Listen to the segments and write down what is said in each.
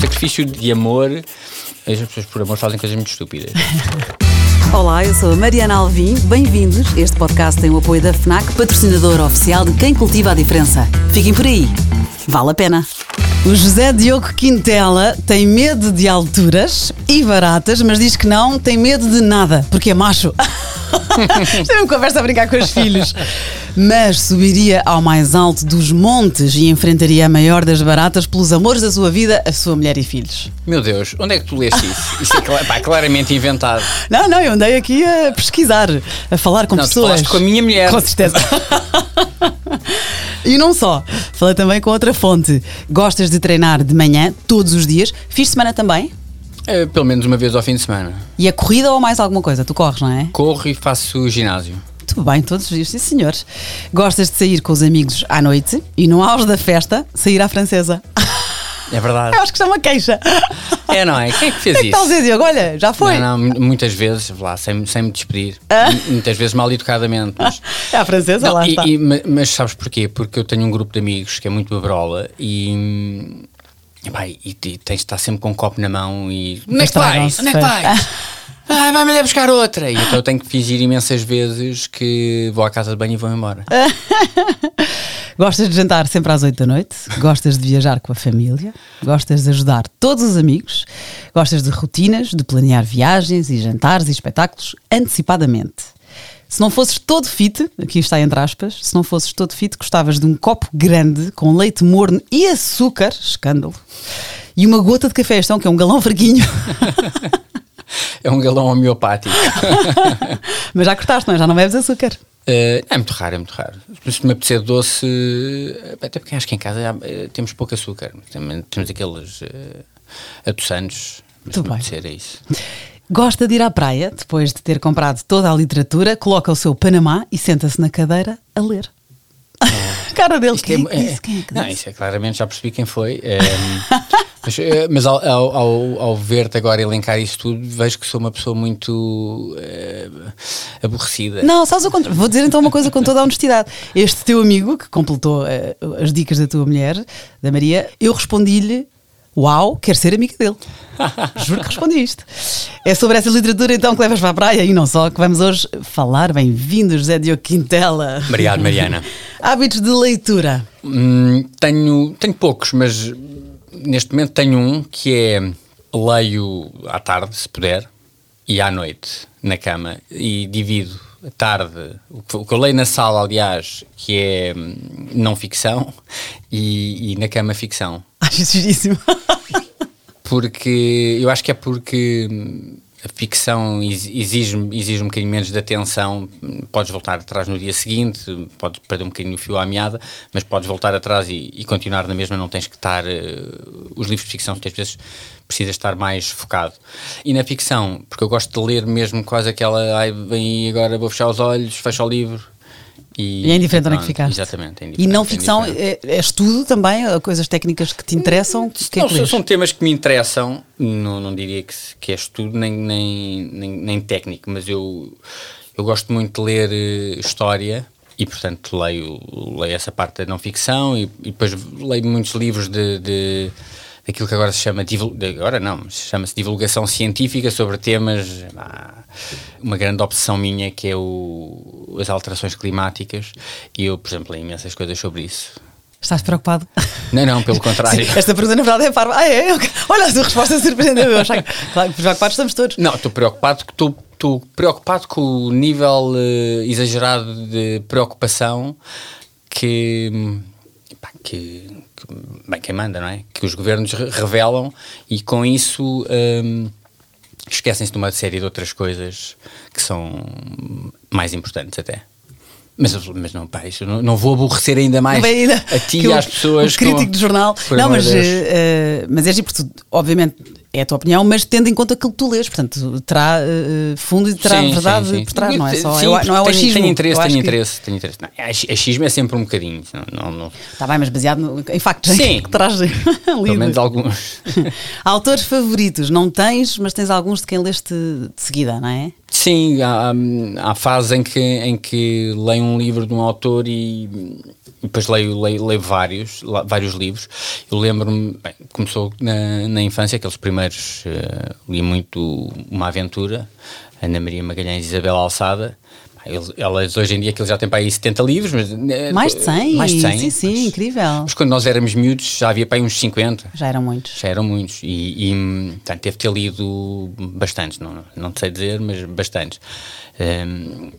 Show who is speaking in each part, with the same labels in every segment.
Speaker 1: sacrifício de amor, as pessoas por amor fazem coisas muito estúpidas.
Speaker 2: Olá, eu sou a Mariana Alvim. Bem-vindos. Este podcast tem o apoio da FNAC, patrocinador oficial de quem cultiva a diferença. Fiquem por aí. Vale a pena. O José Diogo Quintela tem medo de alturas e baratas, mas diz que não tem medo de nada, porque é macho. É uma conversa a brincar com os filhos. Mas subiria ao mais alto dos montes e enfrentaria a maior das baratas pelos amores da sua vida, a sua mulher e filhos.
Speaker 1: Meu Deus, onde é que tu leste isso? Isso é pá, claramente inventado.
Speaker 2: Não, não, eu andei aqui a pesquisar, a falar com
Speaker 1: Não, tu
Speaker 2: pessoas.
Speaker 1: falaste com a minha mulher.
Speaker 2: Com certeza. e não só, falei também com outra fonte. Gostas de treinar de manhã, todos os dias? Fiz semana também?
Speaker 1: Eh, pelo menos uma vez ao fim de semana.
Speaker 2: E a corrida ou mais alguma coisa? Tu corres, não é?
Speaker 1: Corro e faço ginásio.
Speaker 2: Muito bem, todos os dias, sim senhores. Gostas de sair com os amigos à noite e no auge da festa, sair à francesa.
Speaker 1: É verdade.
Speaker 2: Eu acho que isto é uma queixa.
Speaker 1: É, não é? Quem é que fez
Speaker 2: O que
Speaker 1: isso?
Speaker 2: tal dizer, Diogo? Olha, já foi.
Speaker 1: Não, não, muitas vezes, lá, sem, sem me despedir.
Speaker 2: Ah.
Speaker 1: Muitas vezes mal educadamente. Mas,
Speaker 2: É à francesa,
Speaker 1: Não,
Speaker 2: lá
Speaker 1: e-
Speaker 2: está.
Speaker 1: e- ma- mas sabes porquê? Porque eu tenho um grupo de amigos que é muito babrola e. epá, e, e tens de estar sempre com um copo na mão e. Onde é que vais? Onde é que vais? Ah, vai-me ali buscar outra. E então eu tenho que fingir imensas vezes que vou à casa de banho e vou embora.
Speaker 2: Gostas de jantar sempre às 8 da noite? Gostas de viajar com a família? Gostas de ajudar todos os amigos? Gostas de rotinas, de planear viagens e jantares e espetáculos antecipadamente? Se não fosses todo fit, aqui está entre aspas, se não fosses todo fit, gostavas de um copo grande com leite morno e açúcar, escândalo, e uma gota de café, então, que é um galão fraquinho.
Speaker 1: É um galão homeopático.
Speaker 2: Mas já cortaste, não é? Já não bebes açúcar.
Speaker 1: Eh, é muito raro, é muito raro. Se me apetecer doce, eh, até porque acho que em casa eh, temos pouco açúcar. Também temos aqueles uh, adoçantes. Mas se me apetecer é isso.
Speaker 2: Gosta de ir à praia, depois de ter comprado toda a literatura, coloca o seu Panamá e senta-se na cadeira a ler. Cara dele,
Speaker 1: Isto
Speaker 2: quem é,
Speaker 1: é-
Speaker 2: disse? Quem é que
Speaker 1: não,
Speaker 2: disse?
Speaker 1: isso é claramente, já percebi quem foi. eh, mas eh, mas ao, ao, ao- ao ver-te agora elencar isso tudo, vejo que sou uma pessoa muito eh, aborrecida.
Speaker 2: Não, sabes o contrário. Vou dizer então uma coisa com toda a honestidade. Este teu amigo, que completou eh, as dicas da tua mulher, da Maria, eu respondi-lhe: Uau, quero ser amiga dele. Juro que respondi isto. É sobre essa literatura então que levas para a praia e não só, que vamos hoje falar. Bem-vindo, José Diogo Quintela.
Speaker 1: Obrigado, Mariana.
Speaker 2: Hábitos de leitura.
Speaker 1: Hum, tenho, tenho poucos, mas neste momento tenho um que é leio à tarde, se puder, e à noite, na cama, e divido tarde, o que, o que eu leio na sala, aliás, que é hum, não ficção, e, e na cama ficção.
Speaker 2: Acho isso giríssimo.
Speaker 1: Porque eu acho que é porque hum, a ficção ex- exige, exige um bocadinho menos de atenção. Podes voltar atrás no dia seguinte, podes perder um bocadinho o fio à meada, mas podes voltar atrás e, e continuar na mesma. Não tens que estar. eh, os livros de ficção, às vezes, precisas estar mais focado. E na ficção, porque eu gosto de ler mesmo quase aquela. Ai, vem agora, vou fechar os olhos, fecho o livro. E,
Speaker 2: E é indiferente onde é que ficaste.
Speaker 1: Exatamente. é
Speaker 2: E não
Speaker 1: é
Speaker 2: ficção, é, é estudo também, é coisas técnicas que te interessam. Que é
Speaker 1: Não,
Speaker 2: que
Speaker 1: são, temas que me interessam, não, não diria que, que é estudo nem, nem, nem, nem técnico, mas eu, eu gosto muito de ler eh, história e, portanto, leio, leio essa parte da não ficção e, e depois leio muitos livros de, de daquilo que agora se chama, agora não, mas chama-se divulgação científica sobre temas, uma grande obsessão minha que é o, as alterações climáticas e eu, por exemplo, leio imensas coisas sobre isso.
Speaker 2: Estás preocupado?
Speaker 1: Não, não, pelo contrário.
Speaker 2: Sim, esta pergunta na verdade é parva. Ah, é? Ok. Olha, a tua resposta surpreendeu. Eu achava que, claro, preocupados estamos todos.
Speaker 1: Não, estou preocupado, estou, estou preocupado com o nível eh, exagerado de preocupação que, pá, que, que- bem, quem manda, não é? Que os governos re- revelam e com isso hum, esquecem-se de uma série de outras coisas que são mais importantes até. Mas, mas não, pá, isso, não, não vou aborrecer ainda mais
Speaker 2: ainda,
Speaker 1: a ti e às pessoas.
Speaker 2: O crítico
Speaker 1: com-
Speaker 2: do jornal. Não, mas, eh, mas é porque tu, obviamente, é a tua opinião, mas tendo em conta aquilo que tu lês, portanto, terá uh, fundo e terá
Speaker 1: Sim,
Speaker 2: verdade
Speaker 1: sim, sim.
Speaker 2: por trás, não é só
Speaker 1: Sim,
Speaker 2: eu- não é o
Speaker 1: tenho,
Speaker 2: achismo.
Speaker 1: interesse, tenho
Speaker 2: que-
Speaker 1: interesse, tenho interesse. Não, ach- achismo é sempre um bocadinho. Não, não,
Speaker 2: Está bem, mas baseado no- em factos
Speaker 1: Sim.
Speaker 2: que traz
Speaker 1: pelo menos alguns.
Speaker 2: Autores favoritos, não tens, mas tens alguns de quem leste de seguida, não é?
Speaker 1: Sim, há, há fases em que, em que leio um livro de um autor e, depois leio, leio, leio vários, vários livros. Eu lembro-me, começou na, na infância, aqueles primeiros, eh, li muito Uma Aventura, Ana Maria Magalhães e Isabel Alçada. Eles- Elas hoje em dia que eles já têm para aí 70 livros, mas eh,
Speaker 2: Mais de 100,
Speaker 1: mais de 100
Speaker 2: sim, sim,
Speaker 1: mas-
Speaker 2: incrível.
Speaker 1: Mas quando nós éramos miúdos já havia para aí uns 50.
Speaker 2: Já eram muitos.
Speaker 1: Já eram muitos e, e portanto, deve ter lido bastantes, não, não sei dizer, mas bastantes. Hum,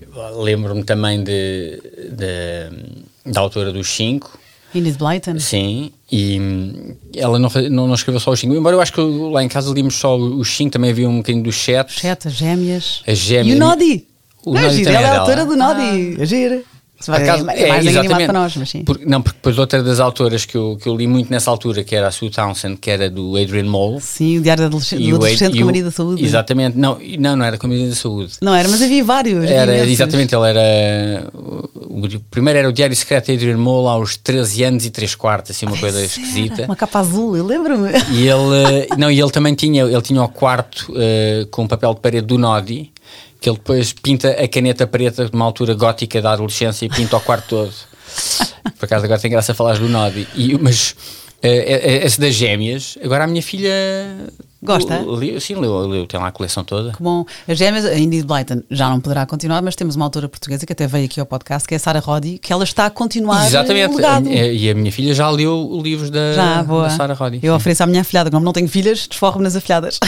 Speaker 1: Lembro-me também de, de- da autora dos cinco,
Speaker 2: Enid Blyton.
Speaker 1: sim, e hum, ela não, não, não escreveu só os cinco, embora eu acho que lá em casa líamos só os cinco, também havia um bocadinho dos sete.
Speaker 2: Sete, as gêmeas.
Speaker 1: As gêmeas.
Speaker 2: E o Nodi.
Speaker 1: O
Speaker 2: não, é
Speaker 1: Nodi também
Speaker 2: ela é
Speaker 1: é
Speaker 2: a autora
Speaker 1: dela.
Speaker 2: do Nodi. É. Se vai-
Speaker 1: Por acaso-
Speaker 2: é mais animado para nós, mas sim.
Speaker 1: Porque- não, porque depois outra das autoras que eu, que eu li muito nessa altura, que era a Sue Townsend, que era do Adrian Mole,
Speaker 2: Sim, o Diário do Adolescente, do
Speaker 1: o-
Speaker 2: adolescente
Speaker 1: e
Speaker 2: com
Speaker 1: o-
Speaker 2: a Maria da Saúde.
Speaker 1: Exatamente, não, não, não era com a Maria da Saúde.
Speaker 2: Não era, mas havia vários.
Speaker 1: Era, exatamente, ele era. O, primeiro era o Diário Secreto de Adrian Mole aos 13 anos e 3 quartos, assim, uma coisa
Speaker 2: Essa era,
Speaker 1: esquisita.
Speaker 2: Uma capa azul, eu lembro-me.
Speaker 1: E ele, não, e ele também tinha, ele tinha o quarto eh, com papel de parede do Nodi, que ele depois pinta a caneta preta de uma altura gótica da adolescência e pinta o quarto todo. Por acaso agora tem graça falar do Nodi. E, mas eh, eh, esse das gêmeas, agora a minha filha
Speaker 2: Gosta?
Speaker 1: Leu, sim, leu, leu, tem lá a coleção toda.
Speaker 2: Que bom. As gêmeas, a Indy Blyton já não poderá continuar, mas temos uma autora portuguesa que até veio aqui ao podcast, que é a Sara Roddy, que ela está a continuar
Speaker 1: Exatamente. E a minha filha já leu os livros da,
Speaker 2: Já, boa.
Speaker 1: da Sarah Roddy.
Speaker 2: Eu
Speaker 1: sim.
Speaker 2: ofereço à minha afilhada, como não tenho filhas, desforro-me nas afilhadas.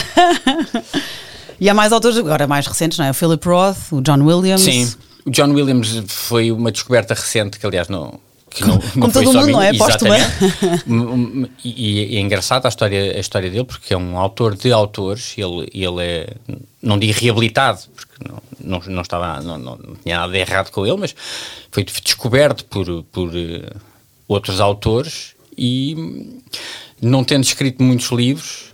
Speaker 2: e há mais autores, agora mais recentes, não é? O Philip Roth, o John Williams.
Speaker 1: Sim, o John Williams foi uma descoberta recente, que aliás não. Que não,
Speaker 2: Como
Speaker 1: não
Speaker 2: todo mundo, não é? Póstuma.
Speaker 1: Um, um, e, e é engraçada a história, a história dele, porque é um autor de autores, ele, ele é, não digo reabilitado, porque não, não, não estava, não, não, não tinha nada de errado com ele, mas foi descoberto por, por eh, outros autores e hum, não tendo escrito muitos livros,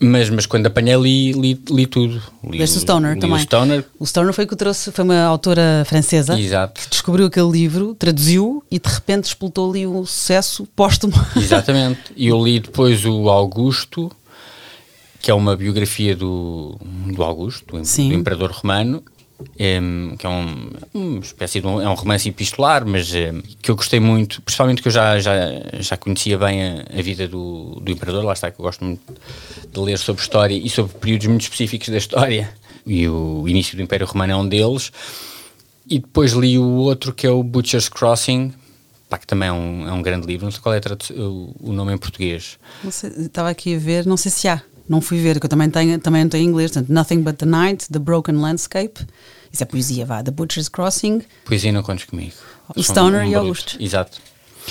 Speaker 1: mas, mas quando apanhei li, li, li tudo. Li,
Speaker 2: Leste o Stoner
Speaker 1: li
Speaker 2: também.
Speaker 1: O Stoner,
Speaker 2: O Stoner foi que o trouxe, foi uma autora francesa
Speaker 1: Exato.
Speaker 2: que descobriu aquele livro, traduziu e de repente explotou ali um sucesso póstumo.
Speaker 1: Exatamente. E eu li depois o Augusto, que é uma biografia do, do Augusto, do, do Imperador Romano, em, que é um, uma espécie de um, é um romance epistolar, mas em, que eu gostei muito, principalmente que eu já, já, já conhecia bem a, a vida do, do Imperador, lá está que eu gosto muito de ler sobre história e sobre períodos muito específicos da história, e o início do Império Romano é um deles. E depois li o outro que é o Butcher's Crossing, pá, que também é um, é um grande livro, não sei qual é o, o nome em português.
Speaker 2: Sei, estava aqui a ver, não sei se há. Não fui ver, que eu também tenho, também não tenho inglês. Portanto, Nothing But the Night, The Broken Landscape. Isso é poesia, vá. The Butcher's Crossing.
Speaker 1: Poesia não contes comigo.
Speaker 2: O Stoner e
Speaker 1: barulho.
Speaker 2: Augusto.
Speaker 1: Exato.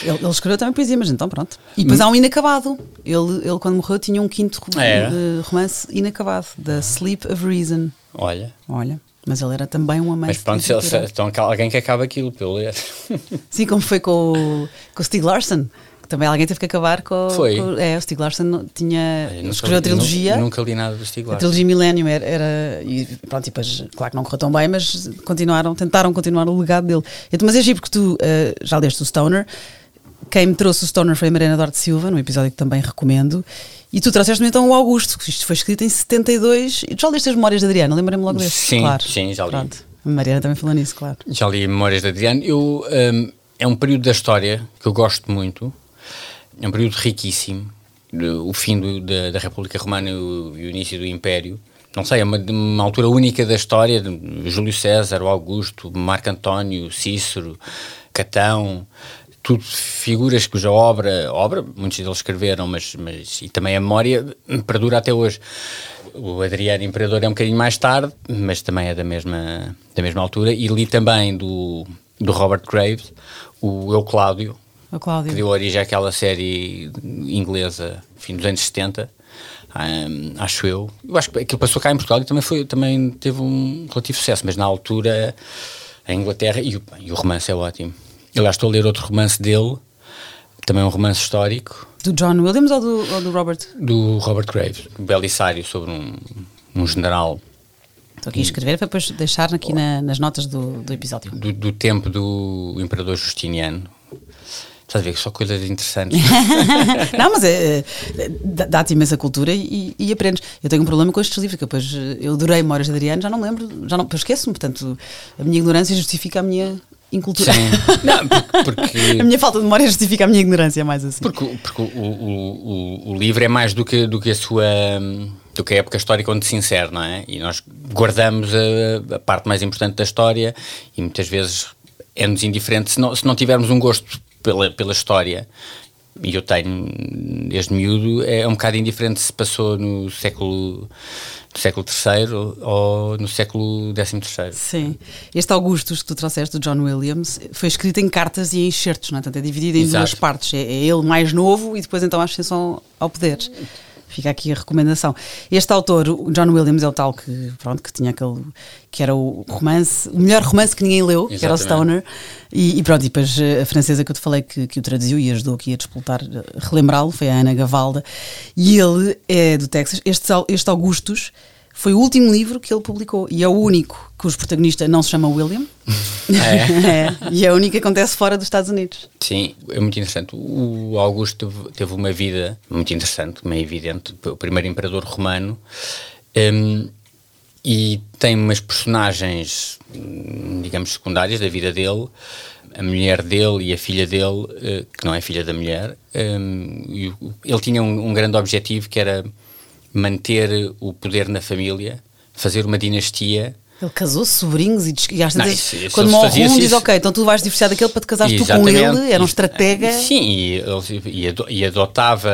Speaker 2: Ele, ele escreveu também poesia, mas então pronto. E depois há um inacabado. Ele, ele quando morreu, tinha um quinto eh, romance inacabado, The Sleep of Reason.
Speaker 1: Olha.
Speaker 2: Olha, mas ele era também um amante
Speaker 1: Mas pronto, se, se, então alguém que acaba aquilo pelo ler.
Speaker 2: Sim, como foi com o, com o Stieg Larsson. Também alguém teve que acabar com.
Speaker 1: Foi.
Speaker 2: com- é, o Stieg Larsson tinha.
Speaker 1: Eu nunca
Speaker 2: escreveu a trilogia.
Speaker 1: nu- Nunca li nada do Stieg
Speaker 2: A
Speaker 1: Larsson.
Speaker 2: trilogia Millennium era, era- e pronto, e depois, claro que não correu tão bem, mas continuaram, tentaram continuar o legado dele. Então, mas é giro porque tu eh, já leste o Stoner. Quem me trouxe o Stoner foi a Mariana Duarte Silva, num episódio que também recomendo. E tu trouxeste-me então o Augusto, que isto foi escrito em 72. E tu já leste as memórias da Adriana? Lembra-me logo desse?
Speaker 1: Sim,
Speaker 2: claro.
Speaker 1: sim, já li.
Speaker 2: Pronto. A Mariana também falou nisso, claro.
Speaker 1: Já li Memórias de Adriano. Eu, hum, é um período da história que eu gosto muito. É um período riquíssimo. O fim do- da, da República Romana e o, e o início do Império. Não sei, é uma, uma altura única da história. Júlio César, Augusto, Marco António, Cícero, Catão. Tudo figuras cuja obra, obra, muitos deles escreveram, mas, mas e também a memória perdura até hoje. O Adriano Imperador é um bocadinho mais tarde, mas também é da mesma, da mesma altura. E li também do, do Robert Graves, o Eu Cláudio, Que deu origem àquela série inglesa, fim dos anos 70, hum, acho eu. Eu acho que aquilo passou cá em Portugal e também, foi, também teve um relativo sucesso, mas na altura a Inglaterra, e o, e o romance é ótimo. Eu lá estou a ler outro romance dele, também um romance histórico.
Speaker 2: Do John Williams ou do, ou do Robert?
Speaker 1: Do Robert Graves, um belissário sobre um, um general.
Speaker 2: Estou aqui a escrever para depois deixar aqui na, nas notas do, do episódio.
Speaker 1: Do, do, tempo do Imperador Justiniano. Estás a ver que só coisas interessantes.
Speaker 2: não, mas é, é, dá-te imensa cultura e, e, aprendes. Eu tenho um problema com estes livros, que depois eu adorei Memórias de Adriano, já não lembro, já não, esqueço-me, portanto, a minha ignorância justifica a minha incultura.
Speaker 1: Sim. Não, porque,
Speaker 2: a minha falta de memória justifica a minha ignorância, mais assim.
Speaker 1: Porque, porque o, o, o, o, livro é mais do que, do que a sua. do que a época histórica onde se insere, não é? E nós guardamos a, a parte mais importante da história e muitas vezes é-nos indiferente se não, se não tivermos um gosto pela, pela história. E eu tenho, desde miúdo, é um bocado indiferente se passou no século do século III ou no século XIII.
Speaker 2: Sim. Este Augustus que tu trouxeste, do John Williams, foi escrito em cartas e em enxertos, não é? Portanto, é dividido em Exato. duas partes. É, é, ele mais novo e depois então a ascensão ao poder. Fica aqui a recomendação. Este autor, o John Williams, é o tal que, pronto, que tinha aquele. que era o romance, o melhor romance que ninguém leu, Exatamente. que era o Stoner. E, e, pronto, e depois eh, a francesa que eu te falei que, que o traduziu e ajudou aqui a despoltar, relembrá-lo, foi a Ana Gavalda. E ele é do Texas. Este, este Augustus foi o último livro que ele publicou e é o único cujo protagonista não se chama William. É. é. E é o único que acontece fora dos Estados Unidos.
Speaker 1: Sim, é muito interessante. O Augusto teve, uma vida muito interessante, meio evidente. O primeiro imperador romano. Um, e tem umas personagens, digamos, secundárias da vida dele. A mulher dele e a filha dele, eh, que não é filha da mulher. Um, ele tinha um, um grande objetivo que era manter o poder na família, fazer uma dinastia.
Speaker 2: Ele casou-se, sobrinhos, e, e às vezes, isso, quando morre um, diz: Ok, então tu vais divorciar daquele para te casares tu com ele. Era um estratega.
Speaker 1: Sim, e, e, adotava.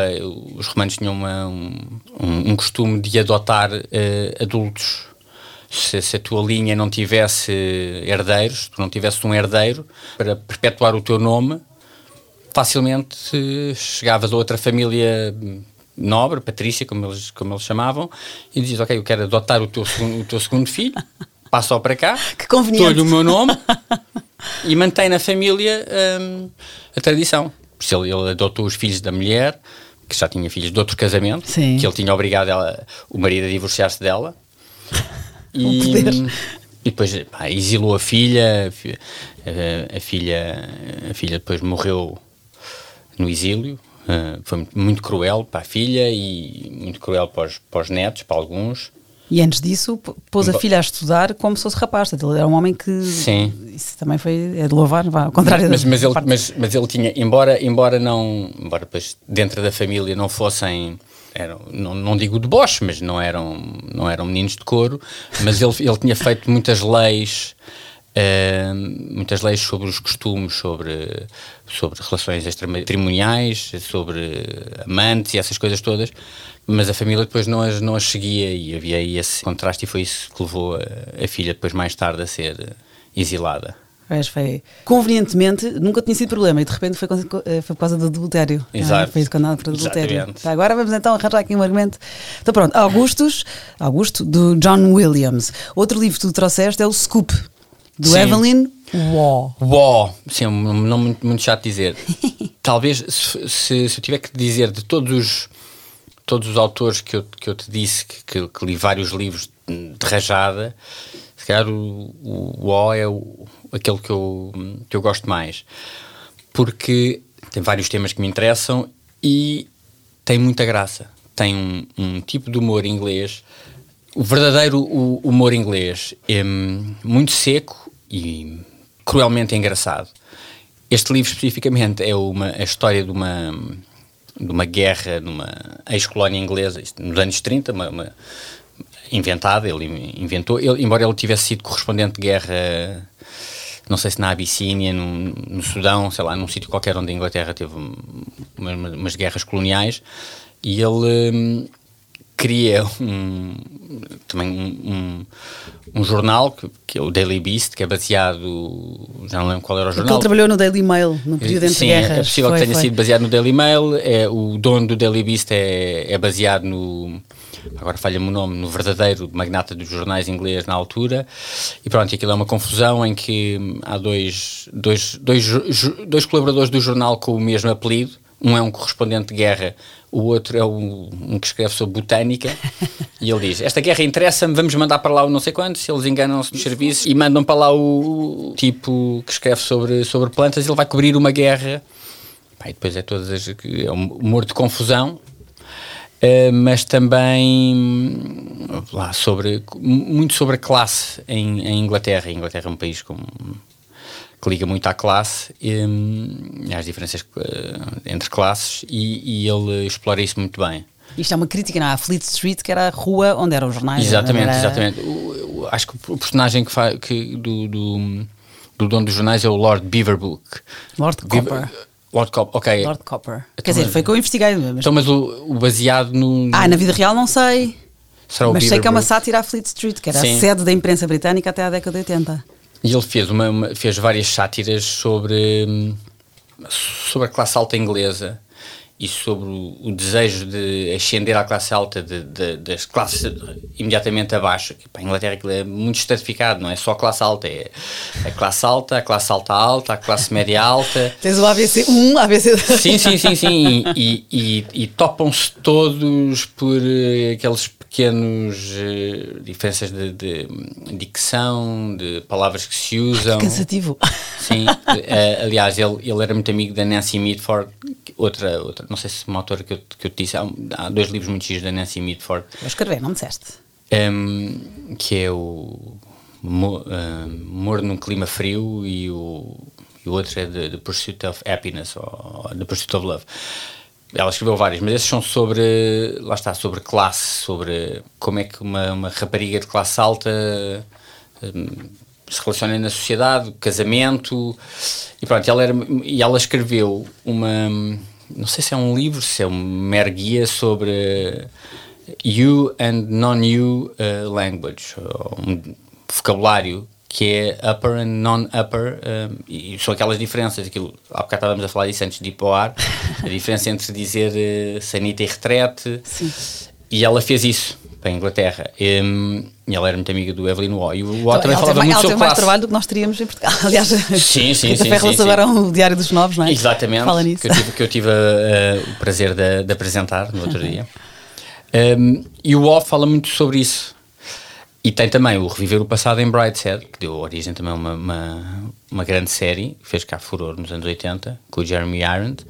Speaker 1: Os romanos tinham uma, um, um, costume de adotar uh, adultos. Se, se, a tua linha não tivesse herdeiros, tu não tivesse um herdeiro para perpetuar o teu nome, facilmente chegavas a outra família nobre, Patrícia, como eles, como eles chamavam, e dizia, ok, eu quero adotar o teu, o teu segundo filho, passa-o para cá,
Speaker 2: conveniente.
Speaker 1: o meu nome e mantém na família um, a tradição. Por isso ele, ele, adotou os filhos da mulher, que já tinha filhos de outro casamento,
Speaker 2: Sim.
Speaker 1: que ele tinha obrigado ela, o marido a divorciar-se dela.
Speaker 2: E, e
Speaker 1: depois pá, exilou a filha, a, a, filha, a filha depois morreu no exílio, Uh, foi muito cruel para a filha e muito cruel para os, para os netos, para alguns.
Speaker 2: E antes disso, pôs a filha a estudar como se fosse rapaz. Ele era um homem que.
Speaker 1: Sim.
Speaker 2: Isso também foi. É de louvar, vá, ao contrário
Speaker 1: mas, mas, ele, mas, mas ele tinha. Embora, embora não. Embora depois dentro da família não fossem. Eram, não, não digo de boche, mas não eram, não eram meninos de couro. Mas ele, ele tinha feito muitas leis Uh, muitas leis sobre os costumes, sobre, sobre relações extramatrimoniais, sobre amantes e essas coisas todas, mas a família depois não as, não as seguia e havia aí esse contraste e foi isso que levou a, a filha depois mais tarde a ser exilada.
Speaker 2: Pois foi. Convenientemente, nunca tinha sido problema e de repente foi, foi por causa do adultério.
Speaker 1: É? Exato. Ah,
Speaker 2: foi condenado por adultério. Tá, agora vamos então arranjar aqui um argumento. Então pronto, Augustus, Augusto, do John Williams. Outro livro que tu trouxeste é o Scoop, do Sim. Evelyn Waugh.
Speaker 1: Waugh, sim, um nome muito, muito chato de dizer. Talvez, se, se, se, eu tiver que dizer de todos os, todos os autores que eu, que eu te disse, que, que, que li vários livros de rajada, se calhar o, o Waugh é o, aquele que eu, que eu gosto mais. Porque tem vários temas que me interessam e tem muita graça. Tem um, um tipo de humor inglês o verdadeiro humor inglês é muito seco e cruelmente engraçado. Este livro especificamente é uma, a história de uma, de uma guerra numa ex-colónia inglesa, nos anos 30, uma, uma, inventada, ele inventou, ele, embora ele tivesse sido correspondente de guerra, não sei se na Abissínia, no, no Sudão, sei lá, num sítio qualquer onde a Inglaterra teve uma, umas guerras coloniais, e ele hum, cria um, também um, um, um jornal que, que, é o Daily Beast, que é baseado, já não lembro qual era o jornal.
Speaker 2: Ele trabalhou no Daily Mail no período entre
Speaker 1: Sim,
Speaker 2: guerras.
Speaker 1: é possível foi, que tenha foi. sido baseado no Daily Mail. É, o dono do Daily Beast é, é baseado no agora falha-me o nome, no verdadeiro magnata dos jornais inglês na altura. E pronto, aquilo é uma confusão em que há dois, dois, dois, dois colaboradores do jornal com o mesmo apelido, Um é um correspondente de guerra, o outro é um, um que escreve sobre botânica. e ele diz: Esta guerra interessa-me, vamos mandar para lá o não sei quantos. Eles enganam-se nos serviços e mandam para lá o tipo que escreve sobre, sobre plantas. Ele vai cobrir uma guerra. E depois é todas as. É um humor de confusão. Uh, mas também lá sobre muito sobre a classe em, em Inglaterra. A Inglaterra é um país com que liga muito à classe e, hum, às diferenças uh, entre classes e, e, ele explora isso muito bem.
Speaker 2: Isto é uma crítica não, à Fleet Street, que era a rua onde eram os jornais.
Speaker 1: Exatamente,
Speaker 2: era...
Speaker 1: exatamente. O, o, acho que o personagem que, faz, que do, do, do, dono dos jornais é o Lord Beaverbrook.
Speaker 2: Lord Copper.
Speaker 1: Lord Copper, ok.
Speaker 2: Lord Copper. Então, Quer dizer, foi que eu investiguei.
Speaker 1: Mas... Então, mas o, o baseado no,
Speaker 2: no, Ah, na vida real não sei. Será mas sei que é uma sátira à Fleet Street, que era Sim. a sede da imprensa britânica até a década de 80.
Speaker 1: E ele fez, uma, uma, fez várias sátiras sobre, sobre a classe alta inglesa e sobre o, o desejo de ascender à classe alta de, de, das classes imediatamente abaixo. Para a Inglaterra aquilo é muito estratificado, não é só a classe alta, é a classe alta, a classe alta alta, a classe média alta.
Speaker 2: Tens o ABC 1, ABC 2.
Speaker 1: Sim, sim, sim, sim. E, e, e topam-se todos por eh, aqueles pequenos uh, diferenças de, de, dicção, de palavras que se usam.
Speaker 2: Cansativo.
Speaker 1: Sim, uh, aliás, ele, ele era muito amigo da Nancy Mitford, outra, outra não sei se uma autora que eu, que eu te disse, há, há dois livros muito giros da Nancy Mitford.
Speaker 2: Vou escrever, não me disseste.
Speaker 1: Um, que é o Mor uh, num Clima Frio e o, e o outro é The, the Pursuit of Happiness, ou The Pursuit of Love ela escreveu vários, mas esses são sobre, lá está, sobre classe, sobre como é que uma, uma rapariga de classe alta um, se relaciona na sociedade, casamento, e pronto, ela era, e ela escreveu uma, não sei se é um livro, se é um mero guia sobre you and non-you uh, language, um vocabulário que é upper and non-upper, um, e são aquelas diferenças, aquilo, há bocado estávamos a falar disso antes de ir para o ar, a diferença entre dizer uh, sanita e retrete, Sim. e ela fez isso para a Inglaterra. Um, e ela era muito amiga do Evelyn Waugh. E o Waugh então, também falava
Speaker 2: tem,
Speaker 1: muito sobre
Speaker 2: mais trabalho do que nós teríamos em Portugal. Aliás,
Speaker 1: sim, sim, sim. sim,
Speaker 2: sim, agora o Diário dos Novos, não é?
Speaker 1: Exatamente. Fala nisso. Que eu tive, que eu tive uh, o prazer de, de, apresentar no outro dia. Um, e o Waugh fala muito sobre isso e tem também o Reviver o Passado em Brightside, que deu origem também a uma, uma, uma grande série, fez cá furor nos anos 80, com o Jeremy Irons.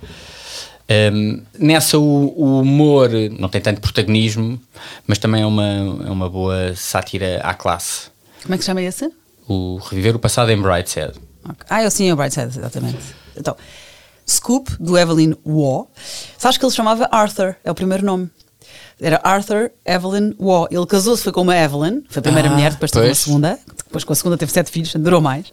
Speaker 1: Um, nessa o, o, humor não tem tanto protagonismo, mas também é uma, é uma boa sátira à classe.
Speaker 2: Como é que se chama esse?
Speaker 1: O Reviver o Passado em Brightside.
Speaker 2: Okay. Ah, eu sim, é o Brightside, exatamente. Então, Scoop, do Evelyn Waugh. Sabes que ele se chamava Arthur, é o primeiro nome. Era Arthur Evelyn Waugh. Ele casou-se, foi com uma Evelyn, foi a primeira ah, mulher, depois teve uma segunda, depois com a segunda teve sete filhos, durou mais.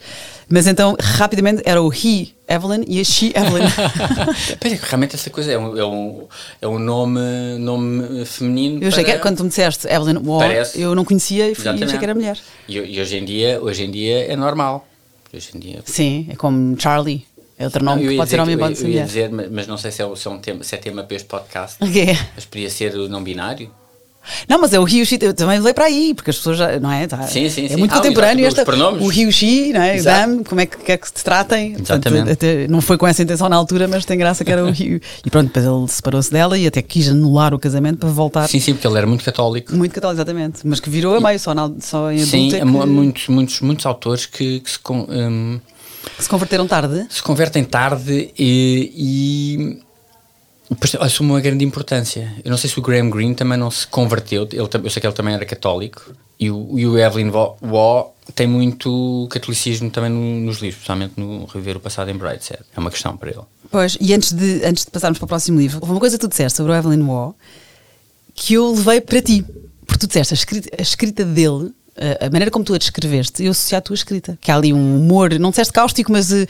Speaker 2: Mas então, rapidamente, era o he Evelyn e a she Evelyn.
Speaker 1: Peraí, realmente essa coisa é um, é um, é um nome, nome feminino.
Speaker 2: Eu achei que quando tu me disseste Evelyn Waugh, Parece. eu não conhecia e, fui, achei que era mulher.
Speaker 1: E, e, hoje, em dia, hoje em dia é normal. Hoje em dia...
Speaker 2: Sim, é como Charlie. É outro nome não, que pode ser homem, pode ser mulher.
Speaker 1: dizer, mas não sei se é, se é, um tema, se é tema para este podcast.
Speaker 2: Okay.
Speaker 1: Mas podia ser o não binário.
Speaker 2: Não, mas é o Rio eu também levei para aí, porque as pessoas já, não é? Tá,
Speaker 1: sim, sim,
Speaker 2: é
Speaker 1: sim.
Speaker 2: muito ah, contemporâneo este, o Rio não é? Dam, como é que quer que se tratem.
Speaker 1: Exatamente. Portanto,
Speaker 2: até, não foi com essa intenção na altura, mas tem graça que era o Rio. E pronto, depois ele separou-se dela e até quis anular o casamento para voltar.
Speaker 1: Sim, sim, porque ele era muito católico.
Speaker 2: Muito católico, exatamente. Mas que virou a meio, só, na, só em adulto.
Speaker 1: Sim,
Speaker 2: é que...
Speaker 1: muitos, muitos, muitos autores que, que se. Um,
Speaker 2: se converteram tarde?
Speaker 1: Se convertem tarde e, e assume uma grande importância. Eu não sei se o Graham Greene também não se converteu, ele, eu sei que ele também era católico, e o, e o Evelyn Waugh tem muito catolicismo também no, nos livros, especialmente no Rever o Passado em Brightside. É uma questão para ele.
Speaker 2: Pois, e antes de, antes de passarmos para o próximo livro, houve uma coisa que tu disseste sobre o Evelyn Waugh que eu levei para ti. Porque tu disseste, a escrita, a escrita dele a maneira como tu a descreveste, eu associei à tua escrita. Que há ali um humor, não disseste cáustico, mas uh,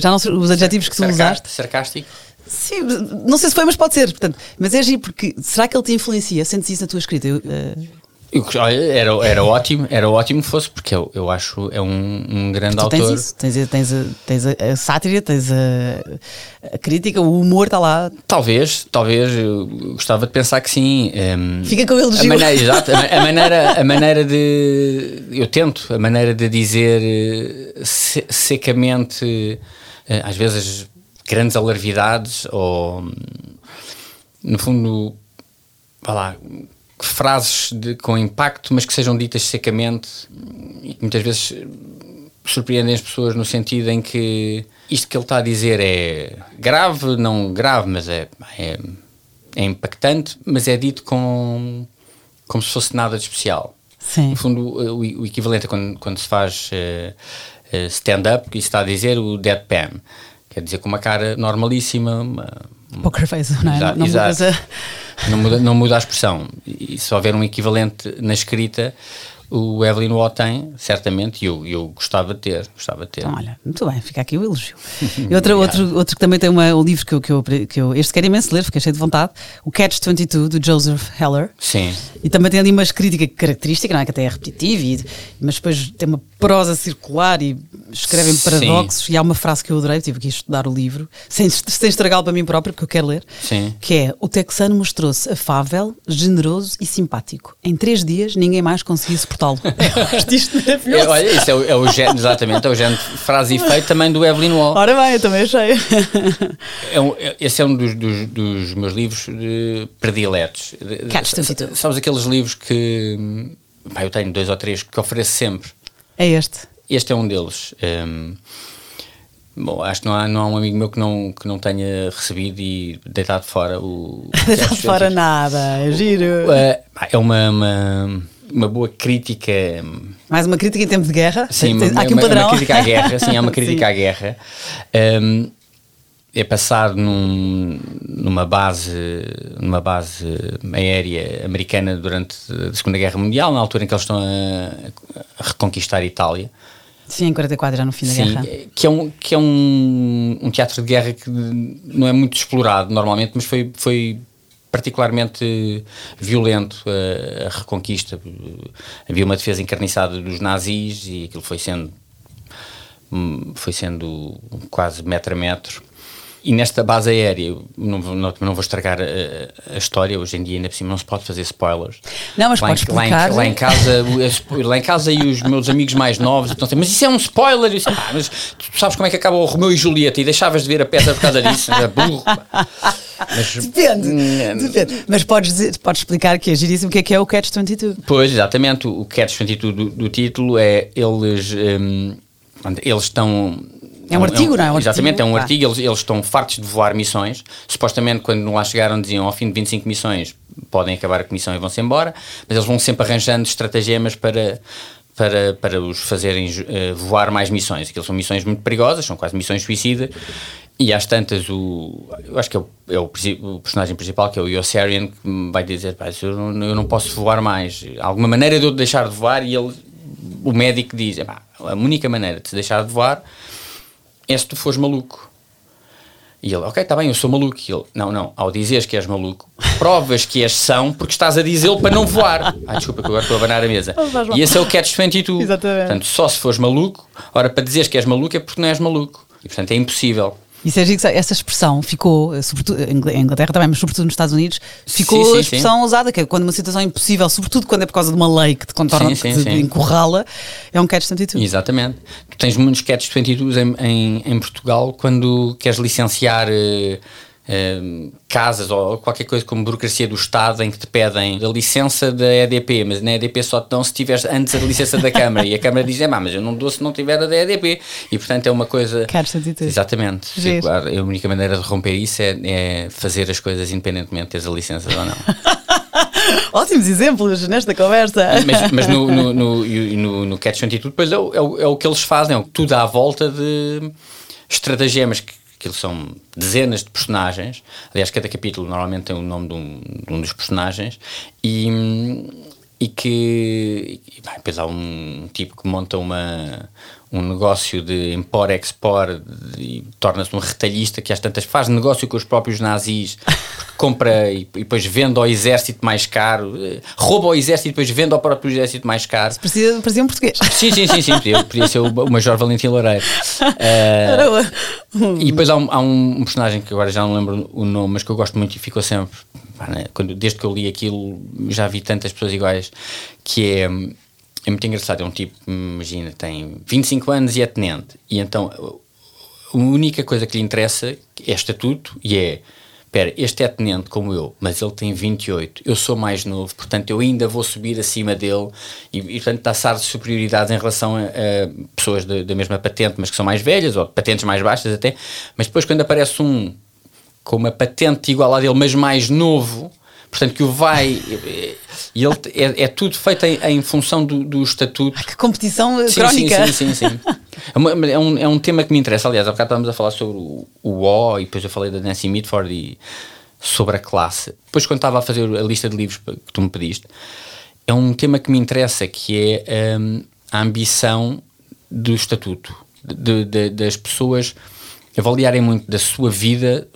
Speaker 2: já não sei os adjetivos que tu usaste.
Speaker 1: Sarcástico?
Speaker 2: Sim, não sei se foi, mas pode ser. Portanto, mas é agir porque será que ele te influencia? Sentes isso na tua escrita? Eu, uh,
Speaker 1: eu, era, era ótimo, era ótimo que fosse, porque eu, eu acho é um, um grande tu autor.
Speaker 2: Tens isso, tens, tens, a, tens a, a sátira, tens a, a, crítica, o humor está lá.
Speaker 1: Talvez, talvez, eu gostava de pensar que sim. Um,
Speaker 2: ehm, Fica com ele
Speaker 1: a maneira, exato, a, maneira, a maneira de. Eu tento, a maneira de dizer eh, secamente, eh, às vezes grandes alarvidades ou, no fundo, vá lá, frases de, com impacto, mas que sejam ditas secamente e que muitas vezes surpreendem as pessoas no sentido em que isto que ele está a dizer é grave, não grave, mas é, é, é impactante, mas é dito com, como se fosse nada de especial.
Speaker 2: Sim.
Speaker 1: No fundo, o, o equivalente a quando, quando se faz uh, stand-up, que isso está a dizer o deadpan, quer dizer com uma cara normalíssima, uma,
Speaker 2: Poker face, não é?
Speaker 1: Exato,
Speaker 2: não,
Speaker 1: exato. Não muda, não muda a expressão. E se houver um equivalente na escrita, o Evelyn Waugh tem, certamente, e eu, eu gostava de ter. Gostava de ter.
Speaker 2: Então, olha, muito bem, fica aqui o elogio. E outro, outro, outro que também tem uma, um livro que eu, que, eu, que eu. Este quero imenso ler, fiquei cheio de vontade. O Catch 22, do Joseph Heller.
Speaker 1: Sim.
Speaker 2: E também tem ali uma crítica característica, não é? Que até é repetitiva, e- mas depois tem uma prosa circular e escrevem
Speaker 1: Sim.
Speaker 2: paradoxos. E há uma frase que eu adorei, tive que estudar o livro, sem, sem estragá-lo para mim próprio, porque eu quero ler,
Speaker 1: Sim.
Speaker 2: que é: O texano mostrou-se afável, generoso e simpático. Em três dias, ninguém mais conseguia suportá-lo. Eu gosto disto
Speaker 1: É,
Speaker 2: maravilhoso.
Speaker 1: olha, isso é o, é o género, exatamente, é o género de frase e efeito também do Evelyn Waugh.
Speaker 2: Ora bem, eu também achei.
Speaker 1: É um- é- esse é um dos, dos- dos meus livros prediletos.
Speaker 2: Catch 22.
Speaker 1: Sabes aqueles livros que. hum, pá, eu tenho dois ou três que ofereço sempre.
Speaker 2: É este.
Speaker 1: Este é um deles. Hum, bom, acho que não há, não há um amigo meu que não, que não tenha recebido e deitado fora o.
Speaker 2: Não fora nada, é giro.
Speaker 1: É, é uma, uma, uma boa crítica.
Speaker 2: Mais uma crítica em tempo de guerra.
Speaker 1: Sim, uma,
Speaker 2: há aqui um
Speaker 1: uma-
Speaker 2: padrão.
Speaker 1: uma crítica à guerra. Sim, é uma crítica à guerra. Hum, é passado num- numa base numa base aérea americana durante a Segunda Guerra Mundial, na altura em que eles estão a, a reconquistar a Itália.
Speaker 2: Sim, em 44, já no fim da
Speaker 1: Sim,
Speaker 2: guerra.
Speaker 1: que é, um, que é um, um teatro de guerra que não é muito explorado normalmente, mas foi, foi particularmente violento a, a reconquista. Havia uma defesa encarniçada dos nazis e aquilo foi sendo hum, foi sendo quase metro a metro. E nesta base aérea, não, vou- não, não vou estragar a, a história, hoje em dia ainda por cima não se pode fazer spoilers.
Speaker 2: Não, mas
Speaker 1: lá
Speaker 2: podes
Speaker 1: em, lá, em, lá em casa, o- as- lá em casa e os meus amigos mais novos estão a dizer, mas isso é um spoiler. Disse, "Pá, mas tu sabes como é que acaba o Romeu e Julieta e deixavas de ver a peça por causa disso? É burro. Pá." Mas,
Speaker 2: Depende,
Speaker 1: Hum,
Speaker 2: depende. Mas podes, dizer, podes explicar que é giríssimo o que é que é o Catch 22.
Speaker 1: Pois, exatamente. O catch 22 do, do título é eles. hum, eles estão.
Speaker 2: É um artigo, não é? Um
Speaker 1: exatamente,
Speaker 2: artigo,
Speaker 1: é um
Speaker 2: pá.
Speaker 1: artigo. Eles, eles estão fartos de voar missões. Supostamente, quando lá chegaram, diziam ao fim de 25 missões podem acabar a comissão e vão-se embora. Mas eles vão sempre arranjando estratagemas para. Para, para os fazerem eh, voar mais missões. Aquilo são missões muito perigosas, são quase missões suicida. E às tantas, o, eu acho que é, o, é o, o personagem principal, que é o Yossarian, que me vai dizer: "Pá, eu não, eu não posso voar mais. Há alguma maneira de eu deixar de voar? E ele, o médico diz: "Epá, a única maneira de te deixar de voar é se tu fores maluco. E ele, ok, está bem, eu sou maluco. E ele, não, não, ao dizeres que és maluco, provas que és são porque estás a dizê-lo para não voar. Ah, desculpa, que agora estou a abanar a mesa. E esse é o Catch 22.
Speaker 2: Exatamente.
Speaker 1: Portanto, só se fores maluco, ora, para dizeres que és maluco é porque não és maluco. E portanto é impossível.
Speaker 2: Isso é que essa expressão ficou, eh, sobretudo em Ingl- em Inglaterra também, mas sobretudo nos Estados Unidos, ficou
Speaker 1: Sim, sim,
Speaker 2: a expressão usada, que é quando uma situação é impossível, sobretudo quando é por causa de uma lei que te contorna,
Speaker 1: Sim, sim,
Speaker 2: que te
Speaker 1: sim.
Speaker 2: encurrala, é um catch 22.
Speaker 1: Exatamente. Tu tens muitos Catch 22 em, em, em Portugal quando queres licenciar eh, eh, casas ou qualquer coisa como burocracia do Estado em que te pedem a licença da EDP, mas na EDP só te dão se tiveres antes a licença da Câmara e a Câmara diz, é má, mas eu não dou se não tiver a da EDP e portanto é uma coisa...
Speaker 2: Catch 22.
Speaker 1: Exatamente.
Speaker 2: Giro.
Speaker 1: Tipo, a única maneira de romper isso é, é fazer as coisas independentemente de teres a licença ou não.
Speaker 2: Ótimos exemplos nesta conversa.
Speaker 1: Mas, mas no, no, no, no, no Catch 22 depois é o, é, o, é o que eles fazem, é o- tudo à volta de estratagemas que aquilo são dezenas de personagens. Aliás, cada capítulo normalmente tem o nome de um, de um dos personagens e, e que e, bem, depois há um tipo que monta uma, um negócio de import-export e torna-se um retalhista que às tantas faz negócio com os próprios nazis compra e, e depois vende ao exército mais caro, eh, rouba ao exército e depois vende ao próprio exército mais caro.
Speaker 2: Parecia, parecia um português.
Speaker 1: Sim, sim, sim, sim. Podia, podia ser o, o Major Valentim Loureiro.
Speaker 2: O-
Speaker 1: e depois há, um, há um- personagem que agora já não lembro o nome, mas que eu gosto muito e ficou sempre. né, quando, desde que eu li aquilo, já vi tantas pessoas iguais. Que é, é muito engraçado. É um tipo, imagina, tem 25 anos e é tenente. E então a única coisa que lhe interessa é estatuto e é espera, este é tenente como eu, mas ele tem 28, eu sou mais novo, portanto eu ainda vou subir acima dele e, e portanto dá-se de superioridade em relação a, a pessoas da mesma patente, mas que são mais velhas, ou patentes mais baixas até, mas depois quando aparece um com uma patente igual a dele, mas mais novo, portanto que o vai e ele é, é tudo feito em, em função do, do estatuto.
Speaker 2: Ah, que competição
Speaker 1: sim,
Speaker 2: crónica!
Speaker 1: Sim, sim, sim. sim. É, é, um, é um tema que me interessa. Aliás, há bocado estávamos a falar sobre o, o O e depois eu falei da Nancy Mitford e sobre a classe. Depois, quando estava a fazer a lista de livros que tu me pediste, é um tema que me interessa, que é um, a ambição do estatuto, de, de, das pessoas avaliarem muito da sua vida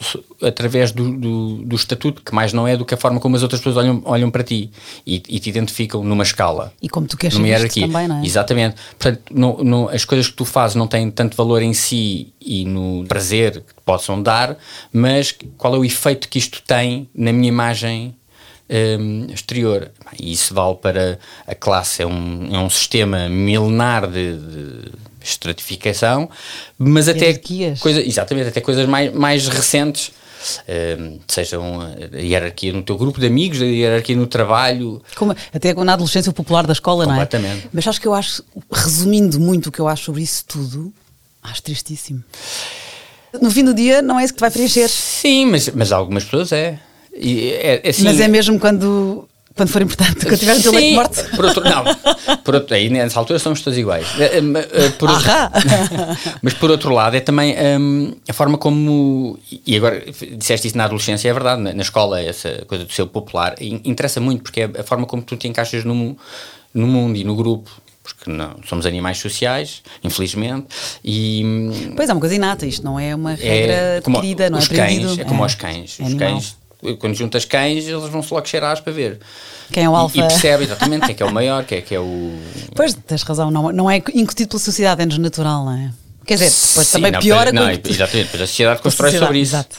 Speaker 1: através do, do, do, estatuto, que mais não é do que a forma como as outras pessoas olham, olham para ti e, e te identificam numa escala.
Speaker 2: E como tu queres numa hierarquia. também, não é?
Speaker 1: Exatamente. Portanto, no, no, as coisas que tu fazes não têm tanto valor em si e no prazer que te possam dar, mas qual é o efeito que isto tem na minha imagem um, exterior. E isso vale para a classe, é um, é um sistema milenar de, de estratificação, mas até coisa, exatamente, até coisas mais, mais recentes. Uh, sejam a hierarquia no teu grupo de amigos, a hierarquia no trabalho.
Speaker 2: Como, até na adolescência popular da escola, não é? Mas acho que eu acho, resumindo muito o que eu acho sobre isso tudo, acho tristíssimo. No fim do dia, não é isso que te vai preencher.
Speaker 1: Sim, mas, mas algumas pessoas é.
Speaker 2: é, é assim, mas é mesmo quando quando for importante, quando tiver teu leite morte.
Speaker 1: Por outro, não, por outro, aí nessa altura somos todos iguais. Eh, eh, eh, por outro, mas por outro lado, é também um, a forma como. E agora disseste isso na adolescência, é verdade, na, na escola, essa coisa do seu popular, interessa muito, porque é a forma como tu te encaixas no, no mundo e no grupo porque não, somos animais sociais, infelizmente. E,
Speaker 2: hum, pois é, uma coisa inata, isto não é uma regra é adquirida, não é aprendido.
Speaker 1: Cães, é como é, os cães. É os cães quando juntas cães, eles vão-se logo cheirar para ver.
Speaker 2: Quem é o alfa?
Speaker 1: E, e percebe exatamente quem é que é o maior, quem é que é o.
Speaker 2: Pois, tens razão, não, não é incutido pela sociedade, é natural, não é? Quer dizer, depois Sim, também não, piora.
Speaker 1: Não, quando... exatamente, depois a sociedade constrói sociedade, sobre isso. Exato.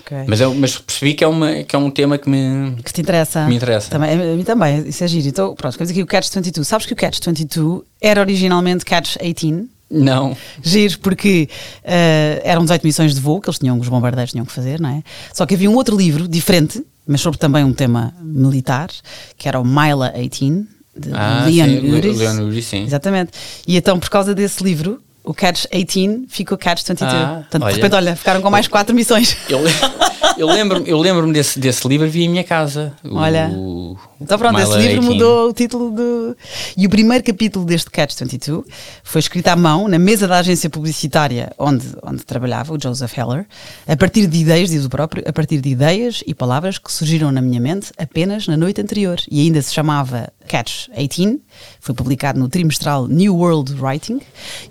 Speaker 1: Okay. Mas, eu, mas percebi que é, uma, que é um tema que me,
Speaker 2: que te interessa.
Speaker 1: me interessa.
Speaker 2: Também, a mim também, isso é giro. Então, pronto, temos aqui o Catch 22. Sabes que o Catch 22 era originalmente Catch 18?
Speaker 1: Não.
Speaker 2: Giro, porque uh, eram 18 missões de voo que eles tinham, os bombardeiros tinham que fazer, não é? Só que havia um outro livro diferente, mas sobre também um tema militar, que era o Mila 18, de ah, Leon Uris.
Speaker 1: Leon Uris, sim.
Speaker 2: Exatamente. E então, por causa desse livro, o Catch 18 ficou Catch 22. Ah, Portanto, olha, de repente, olha, ficaram com mais quatro missões.
Speaker 1: Eu, eu lembro-me eu lembro desse, desse livro, vi em minha casa.
Speaker 2: Olha. O, então pronto, esse livro 18. mudou o título do. E o primeiro capítulo deste Catch 22 foi escrito à mão na mesa da agência publicitária onde, onde trabalhava, o Joseph Heller, a partir de ideias, diz o próprio, a partir de ideias e palavras que surgiram na minha mente apenas na noite anterior. E ainda se chamava Catch 18, foi publicado no trimestral New World Writing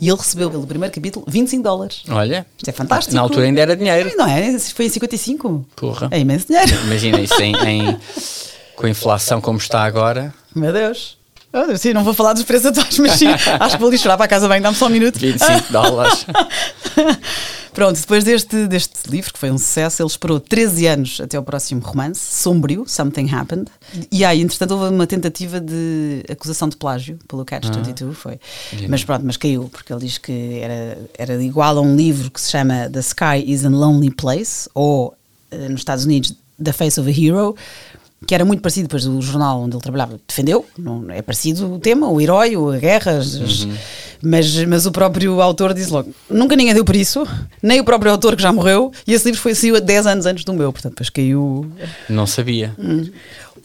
Speaker 2: e ele recebeu pelo primeiro capítulo 25 dólares.
Speaker 1: Olha,
Speaker 2: isto é fantástico.
Speaker 1: Na altura ainda era dinheiro.
Speaker 2: Não é? Foi em 55.
Speaker 1: Porra.
Speaker 2: É imenso dinheiro.
Speaker 1: Imagina isso em, em, com a inflação como está agora.
Speaker 2: Meu Deus. Sim, não vou falar dos preços atuais, mas sim, acho que vou lhe chorar para a casa bem, dá-me só um minuto.
Speaker 1: 25 dólares.
Speaker 2: Pronto, depois deste, deste livro, que foi um sucesso, ele esperou 13 anos até o próximo romance, Sombrio, Something Happened. E aí, entretanto, houve uma tentativa de acusação de plágio pelo Catch ah, 22, foi. Mas pronto, mas caiu, porque ele diz que era, era igual a um livro que se chama The Sky is a Lonely Place, ou eh, nos Estados Unidos, The Face of a Hero, que era muito parecido, depois o jornal onde ele trabalhava defendeu, não é parecido o tema, o herói, a guerra, uhum. mas, mas o próprio autor disse logo: nunca ninguém deu por isso, nem o próprio autor que já morreu, e esse livro foi saiu 10 anos antes do meu, portanto, depois caiu.
Speaker 1: Não sabia.
Speaker 2: Hum.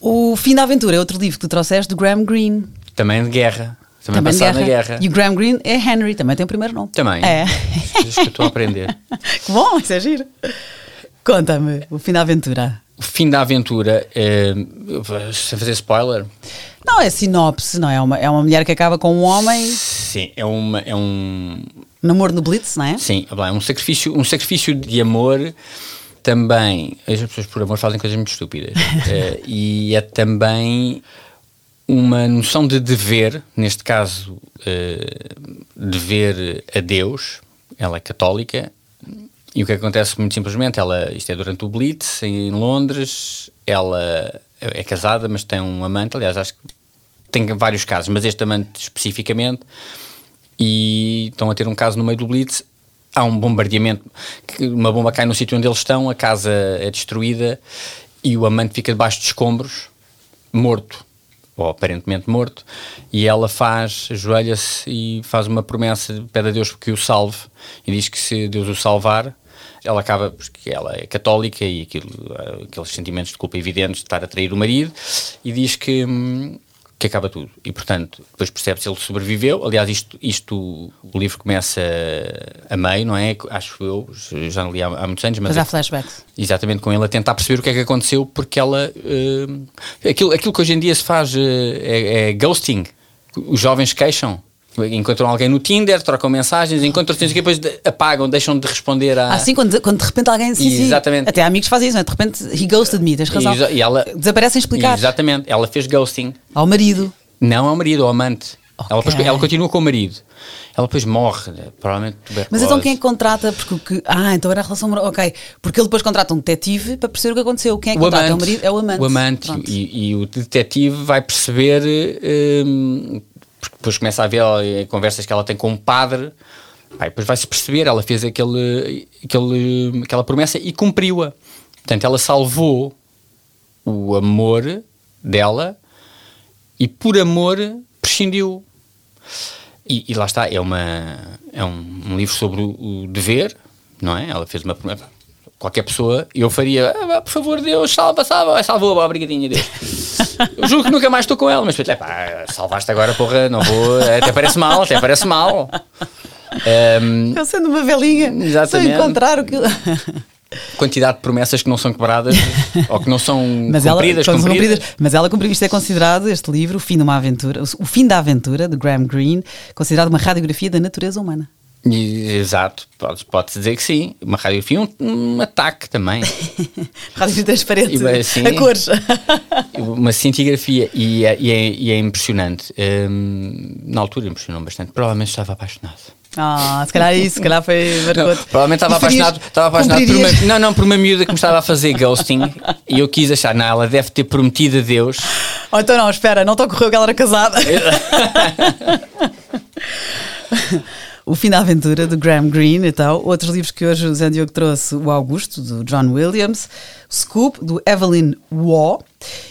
Speaker 2: O Fim da Aventura é outro livro que tu trouxeste do Graham Greene.
Speaker 1: Também de guerra. Também, também passado guerra. na guerra.
Speaker 2: E o Graham Greene é Henry, também tem o primeiro nome.
Speaker 1: Também.
Speaker 2: É.
Speaker 1: Coisas que eu estou a aprender.
Speaker 2: que bom, isso é giro. Conta-me, o fim da aventura.
Speaker 1: O fim da aventura, é, sem fazer spoiler.
Speaker 2: Não, é sinopse, não é? Uma, é uma mulher que acaba com um homem.
Speaker 1: Sim, é, uma, é um.
Speaker 2: Namoro no Blitz, não é?
Speaker 1: Sim, é um sacrifício, um sacrifício de amor também. As pessoas por amor fazem coisas muito estúpidas. é, e é também uma noção de dever, neste caso, uh, dever a Deus. Ela é católica e o que acontece muito simplesmente, ela, isto é durante o Blitz, em Londres, ela é casada, mas tem um amante, aliás, acho que tem vários casos, mas este amante especificamente, e estão a ter um caso no meio do Blitz, há um bombardeamento, uma bomba cai no sítio onde eles estão, a casa é destruída e o amante fica debaixo de escombros, morto, ou aparentemente morto, e ela faz, ajoelha-se e faz uma promessa, pede a Deus que o salve, e diz que se Deus o salvar, ela acaba, porque ela é católica e aquilo, aqueles sentimentos de culpa evidentes de estar a trair o marido, e diz que, hum, que acaba tudo. E, portanto, depois percebe se ele sobreviveu. Aliás, isto, isto o livro começa a meio, não é? Acho eu, já não li há, há muitos anos. Mas,
Speaker 2: mas há flashbacks.
Speaker 1: Exatamente, com ele a tentar perceber o que é que aconteceu, porque ela. Uh, aquilo, aquilo que hoje em dia se faz uh, é, é ghosting. Os jovens queixam Encontram alguém no Tinder, trocam mensagens, encontram e depois apagam, deixam de responder a.
Speaker 2: Ah, sim, quando, quando de repente alguém. Sim, sim,
Speaker 1: Exatamente.
Speaker 2: Até amigos fazem isso, não é? De repente, he ghosted me, tens razão.
Speaker 1: E, e ela,
Speaker 2: Desaparece sem explicar.
Speaker 1: Exatamente, ela fez ghosting.
Speaker 2: Ao marido.
Speaker 1: Não ao marido, ao amante. Okay. Ela, depois, ela continua com o marido. Ela depois morre, provavelmente tuberculose.
Speaker 2: Mas então quem é que contrata? Porque, ah, então era a relação Ok, porque ele depois contrata um detetive para perceber o que aconteceu. Quem é que
Speaker 1: o
Speaker 2: contrata?
Speaker 1: Amante,
Speaker 2: é o marido? É o amante.
Speaker 1: O amante. E, e, o detetive vai perceber. Hum, porque depois começa a ver conversas que ela tem com um padre, Pai, depois vai-se perceber, ela fez aquele, aquele, aquela promessa e cumpriu-a. Portanto, ela salvou o amor dela e por amor prescindiu. E, e lá está, é, uma, é um, um livro sobre o, o dever, não é? Ela fez uma promessa qualquer pessoa, eu faria, ah, por favor, Deus, salva, salva, salvou, obrigadinha, Deus. Eu juro que nunca mais estou com ela, mas é pá, salvaste agora, porra, não vou, até parece mal, até parece mal.
Speaker 2: Um, eu sendo uma velhinha, exatamente. encontrar o que.
Speaker 1: quantidade de promessas que não são quebradas ou que não são mas cumpridas, ela, cumpridas. cumpridas.
Speaker 2: Mas ela cumpriu. Isto é considerado, este livro, o fim de uma aventura, o fim da aventura, de Graham Greene, considerado uma radiografia da natureza humana.
Speaker 1: Exato, pode-se pode dizer que sim. Uma radiografia, um, um ataque também.
Speaker 2: radiografia transparente, e, assim, a cores.
Speaker 1: uma cintigrafia, e, é, e, é, e é impressionante. Um, na altura impressionou bastante. Provavelmente estava apaixonado.
Speaker 2: Ah, se calhar é isso, se calhar foi
Speaker 1: marcante. Provavelmente estava apaixonado, estava apaixonado por uma, não, não, por uma miúda que me estava a fazer ghosting e eu quis achar, não, ela deve ter prometido a Deus.
Speaker 2: Ou então não, espera, não te ocorreu que ela era casada. O Fim da Aventura, do Graham Greene e tal. Outros livros que hoje o Zé Diogo trouxe, O Augusto, do John Williams, Scoop, do Evelyn Waugh,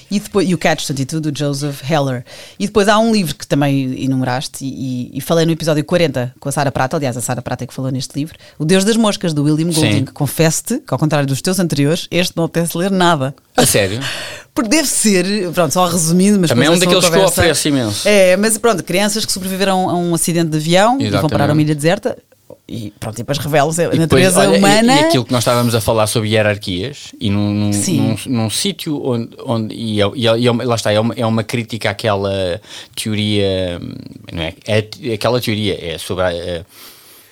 Speaker 2: e, depois, e o Catch 22, do Joseph Heller. E depois há um livro que também enumeraste, e, e, falei no episódio 40 com a Sara Prata, aliás, a Sara Prata é que falou neste livro, O Deus das Moscas, do William Golding. Confesso-te que, ao contrário dos teus anteriores, este não apetece ler nada.
Speaker 1: A sério?
Speaker 2: Porque deve ser, pronto, só resumindo, mas
Speaker 1: também é um daqueles que eu ofereço imenso.
Speaker 2: É, mas pronto, crianças que sobreviveram a um acidente de avião Exatamente. e vão parar a uma ilha deserta e pronto, e depois revela-se a depois, natureza olha, humana.
Speaker 1: E, e, aquilo que nós estávamos a falar sobre hierarquias, e num, num, num, num sítio onde, onde e, e, e, lá está, é uma, é uma crítica àquela teoria, não é? é aquela teoria é sobre a,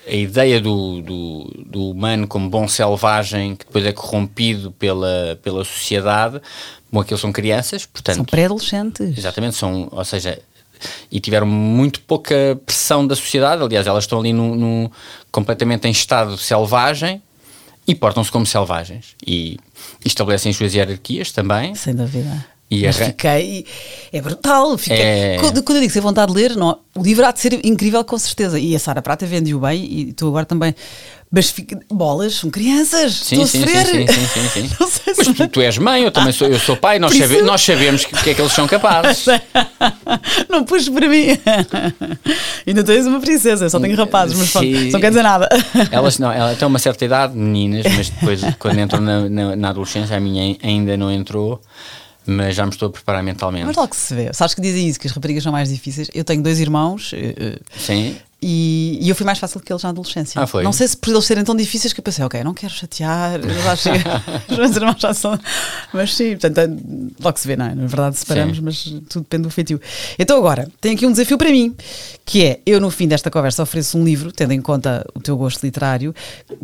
Speaker 1: a ideia do, do, do, humano como bom selvagem que depois é corrompido pela, pela sociedade. Bom, aqueles são crianças, portanto.
Speaker 2: São pré-adolescentes.
Speaker 1: Exatamente, são, ou seja, e tiveram muito pouca pressão da sociedade. Aliás, elas estão ali no, no completamente em estado selvagem e portam-se como selvagens e, estabelecem as suas hierarquias também.
Speaker 2: Sem dúvida. E Mas fiquei. É brutal. Fiquei, é... Quando, quando eu digo sem vontade de ler, não, o livro há de ser incrível, com certeza. E a Sara Prata vende-o bem, e tu agora também mas fica, bolas, são crianças, sim, sim. Sim, sim, sim, sim.
Speaker 1: Mas tu, tu, és mãe, eu também sou, eu sou pai, nós, sabe, nós sabemos que, que é que eles são capazes.
Speaker 2: não puxes para mim. Ainda tens uma princesa, só tenho rapazes, mas pronto, não quer dizer nada.
Speaker 1: Elas não, ela tem uma certa idade, meninas, mas depois, quando entram na, na, na adolescência, a minha ainda não entrou mas já me estou a preparar mentalmente.
Speaker 2: Mas logo se vê. Sabes que dizem isso, que as raparigas são mais difíceis. Eu tenho dois irmãos. Eh, eh,
Speaker 1: Sim.
Speaker 2: E, e, eu fui mais fácil que eles na adolescência.
Speaker 1: Ah, foi?
Speaker 2: Não sei se por eles serem tão difíceis que eu pensei, ok, não quero chatear, já chega, os meus irmãos já são. Mas sim, portanto, é, logo se vê, não é? Na verdade, separamos, sim. mas tudo depende do feitio. Então, agora, tenho aqui um desafio para mim, que é: eu, no fim desta conversa, ofereço um livro, tendo em conta o teu gosto literário.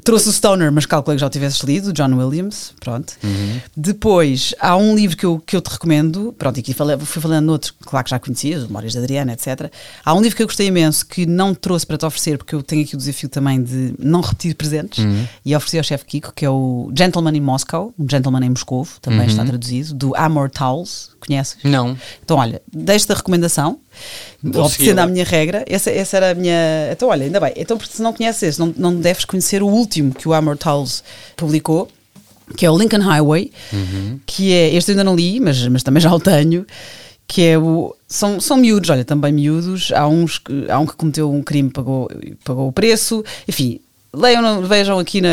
Speaker 2: Trouxe o Stoner, mas calculei que já o tivesses lido, John Williams, pronto. Uhum. Depois, há um livro que eu, que eu te recomendo, pronto, e aqui falei, fui falando noutros, claro que já conhecias, Memórias da Adriana, etc. Há um livro que eu gostei imenso, que não trouxe para te oferecer, porque eu tenho aqui o desafio também de não repetir presentes,
Speaker 1: Uhum.
Speaker 2: e ofereci ao chefe Kiko, que é o Gentleman in Moscow, um Gentleman em Moscou, também
Speaker 1: Uhum.
Speaker 2: está traduzido, do Amor Towels, conheces?
Speaker 1: Não.
Speaker 2: Então, olha, deixo-te a recomendação, obedecendo à minha regra. Essa, essa era a minha. Então, olha, ainda bem. Então, porque se não conheces não, não deves conhecer o último que o Amor Towels publicou, que é o Lincoln Highway,
Speaker 1: Uhum.
Speaker 2: que é. Este eu ainda não li, mas, mas também já o tenho. Que é o. São, são miúdos, olha, também miúdos. Há, uns que, há um que cometeu um crime, pagou, pagou o preço. Enfim, leiam, vejam aqui na,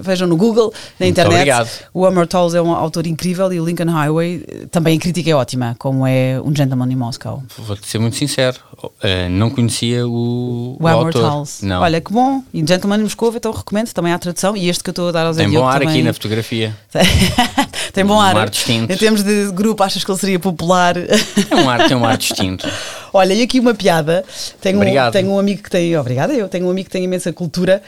Speaker 2: vejam no Google, na
Speaker 1: Muito
Speaker 2: internet.
Speaker 1: obrigado.
Speaker 2: O Amor Towles é um autor incrível e o Lincoln Highway também a crítica é ótima, como é um Gentleman in Moscow.
Speaker 1: Vou-te ser muito sincero. eh, não conhecia o,
Speaker 2: O Amor
Speaker 1: autor.
Speaker 2: Towles.
Speaker 1: Não.
Speaker 2: Olha, que bom. E Gentleman in Moscou, então recomendo também a tradução. E este que eu estou a dar ao Zé
Speaker 1: Tem bom ar
Speaker 2: também.
Speaker 1: aqui na fotografia.
Speaker 2: Tem bom
Speaker 1: Um
Speaker 2: ar.
Speaker 1: ar distinto.
Speaker 2: Em termos de grupo, achas que ele seria popular?
Speaker 1: É um ar, tem um ar distinto.
Speaker 2: Olha, e aqui uma piada. Tenho, um,
Speaker 1: Obrigado.
Speaker 2: tenho um amigo que tem. Obrigada, eu tenho um amigo que tem imensa cultura.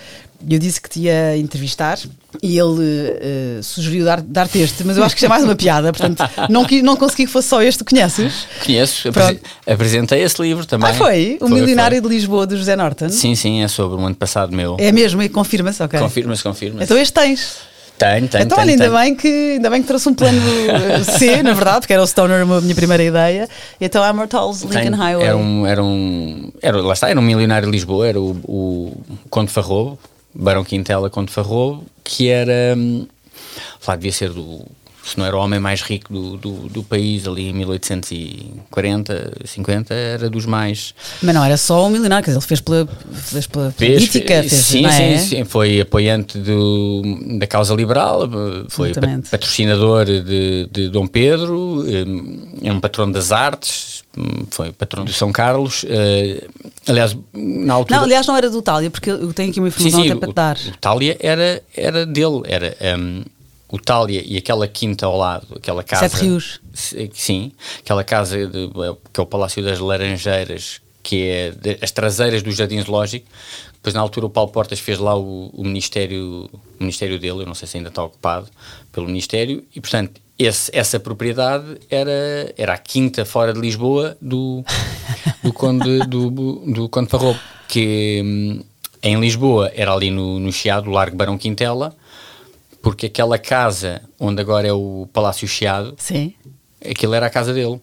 Speaker 2: E eu disse que te ia entrevistar e ele eh, sugeriu dar- dar-te este, mas eu acho que isto é mais uma piada, portanto não, não consegui que fosse só este, conheces?
Speaker 1: Conheço,
Speaker 2: Pronto.
Speaker 1: apresentei esse livro também.
Speaker 2: Ah, foi? O
Speaker 1: Foi,
Speaker 2: Milionário
Speaker 1: foi.
Speaker 2: de Lisboa, do José Norton?
Speaker 1: Sim, sim, é sobre um ano passado meu.
Speaker 2: É mesmo, e confirma-se, ok.
Speaker 1: Confirma-se, confirma-se.
Speaker 2: Então este tens.
Speaker 1: Tenho, tenho,
Speaker 2: então,
Speaker 1: tenho,
Speaker 2: olha, ainda
Speaker 1: tenho.
Speaker 2: bem, que, ainda bem que trouxe um plano C, na verdade, porque era o Stoner a minha primeira ideia. E então Amor Towles, Lincoln. Highway.
Speaker 1: Era um, era um, era, lá está, era um milionário de Lisboa, era o, o Conde Farrobo, Barão Quintela Conde Farrobo, que era, hum, lá devia ser do, se não era o homem mais rico do, do, do país, ali em 1840, 50, era dos mais...
Speaker 2: Mas não era só um milionário, quer dizer, ele fez pela, fez pela
Speaker 1: Fez-
Speaker 2: política, fez,
Speaker 1: sim,
Speaker 2: não é?
Speaker 1: sim, sim, foi apoiante do, da causa liberal, foi patrocinador de, de Dom Pedro, eh, é um patrão das artes, hum, foi patrão de São Carlos. eh, Aliás, na altura.
Speaker 2: Não, aliás, não era do Tália, porque eu tenho aqui uma
Speaker 1: sim,
Speaker 2: informação
Speaker 1: sim,
Speaker 2: até
Speaker 1: o,
Speaker 2: para te dar.
Speaker 1: o Tália era, era dele, era hum, o Tália e aquela quinta ao lado, aquela casa.
Speaker 2: Sete Rios.
Speaker 1: Sim, aquela casa de- que é o Palácio das Laranjeiras, que é de- as traseiras do Jardim Zoológico. Depois, na altura, o Paulo Portas fez lá o, o ministério, o ministério dele, eu não sei se ainda está ocupado pelo Ministério, e portanto, esse- essa propriedade era, era a quinta fora de Lisboa do, do, Conde, do, do Conde Farrobo, que hum, em Lisboa era ali no, no Chiado, o Largo Barão Quintela, porque aquela casa onde agora é o Palácio Chiado,
Speaker 2: Sim.
Speaker 1: aquilo era a casa dele.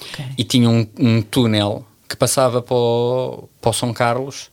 Speaker 2: Ok.
Speaker 1: E tinha um, um túnel que passava para o, para o São Carlos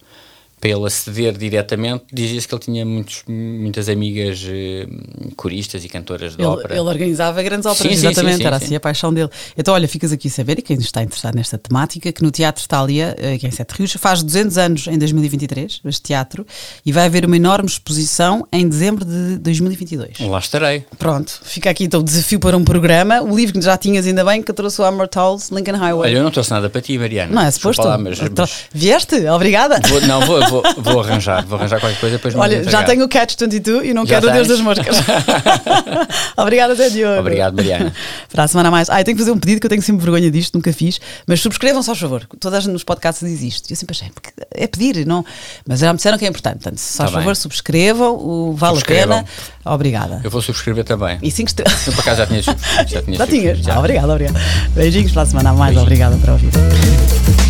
Speaker 1: para ele aceder diretamente. Dizia-se que ele tinha muitos, muitas amigas eh, coristas e cantoras de
Speaker 2: Ele,
Speaker 1: ópera.
Speaker 2: ele organizava grandes óperas,
Speaker 1: Sim, sim,
Speaker 2: exatamente,
Speaker 1: sim, sim,
Speaker 2: era
Speaker 1: sim.
Speaker 2: assim a paixão dele. Então, olha, ficas aqui a saber, e quem está interessado nesta temática, que no Teatro Tália, eh, que é em Sete Rios, faz 200 anos em 2023, este teatro, e vai haver uma enorme exposição em dezembro de 2022.
Speaker 1: Lá estarei.
Speaker 2: Pronto, fica aqui então o desafio para um programa. O livro que já tinhas, ainda bem, que eu trouxe o Amor Towles, Lincoln Highway.
Speaker 1: Olha, eu não trouxe nada para ti, Mariana.
Speaker 2: não é suposto?
Speaker 1: lá, mas-
Speaker 2: Então,
Speaker 1: mas
Speaker 2: Vieste? Obrigada.
Speaker 1: vou, não, vou, vou, vou arranjar. Vou arranjar qualquer coisa depois
Speaker 2: Olha, já tenho o Catch 22 e não
Speaker 1: Já
Speaker 2: quero o Deus das Moscas. Obrigada, Zé Diogo.
Speaker 1: Obrigado, Mariana.
Speaker 2: Para a semana a mais. Ah, eu tenho que fazer um pedido que eu tenho sempre vergonha disto, nunca fiz. Mas subscrevam só, por favor. Todas as nos podcasts diz isto. Eu sempre achei, porque é pedir, não. Mas já me disseram que é importante. Portanto, só,
Speaker 1: Tá
Speaker 2: por favor, subscrevam. O vale a
Speaker 1: Subscrevam.
Speaker 2: pena. Obrigada.
Speaker 1: Eu vou subscrever também.
Speaker 2: E cinco estrelas.
Speaker 1: Eu por acaso já tinha subscrito. Já, tinha
Speaker 2: Já tinhas?
Speaker 1: já.
Speaker 2: Ah, obrigada, obrigada. Beijinhos para a semana a mais.
Speaker 1: Beijinhos.
Speaker 2: Obrigada por ouvir.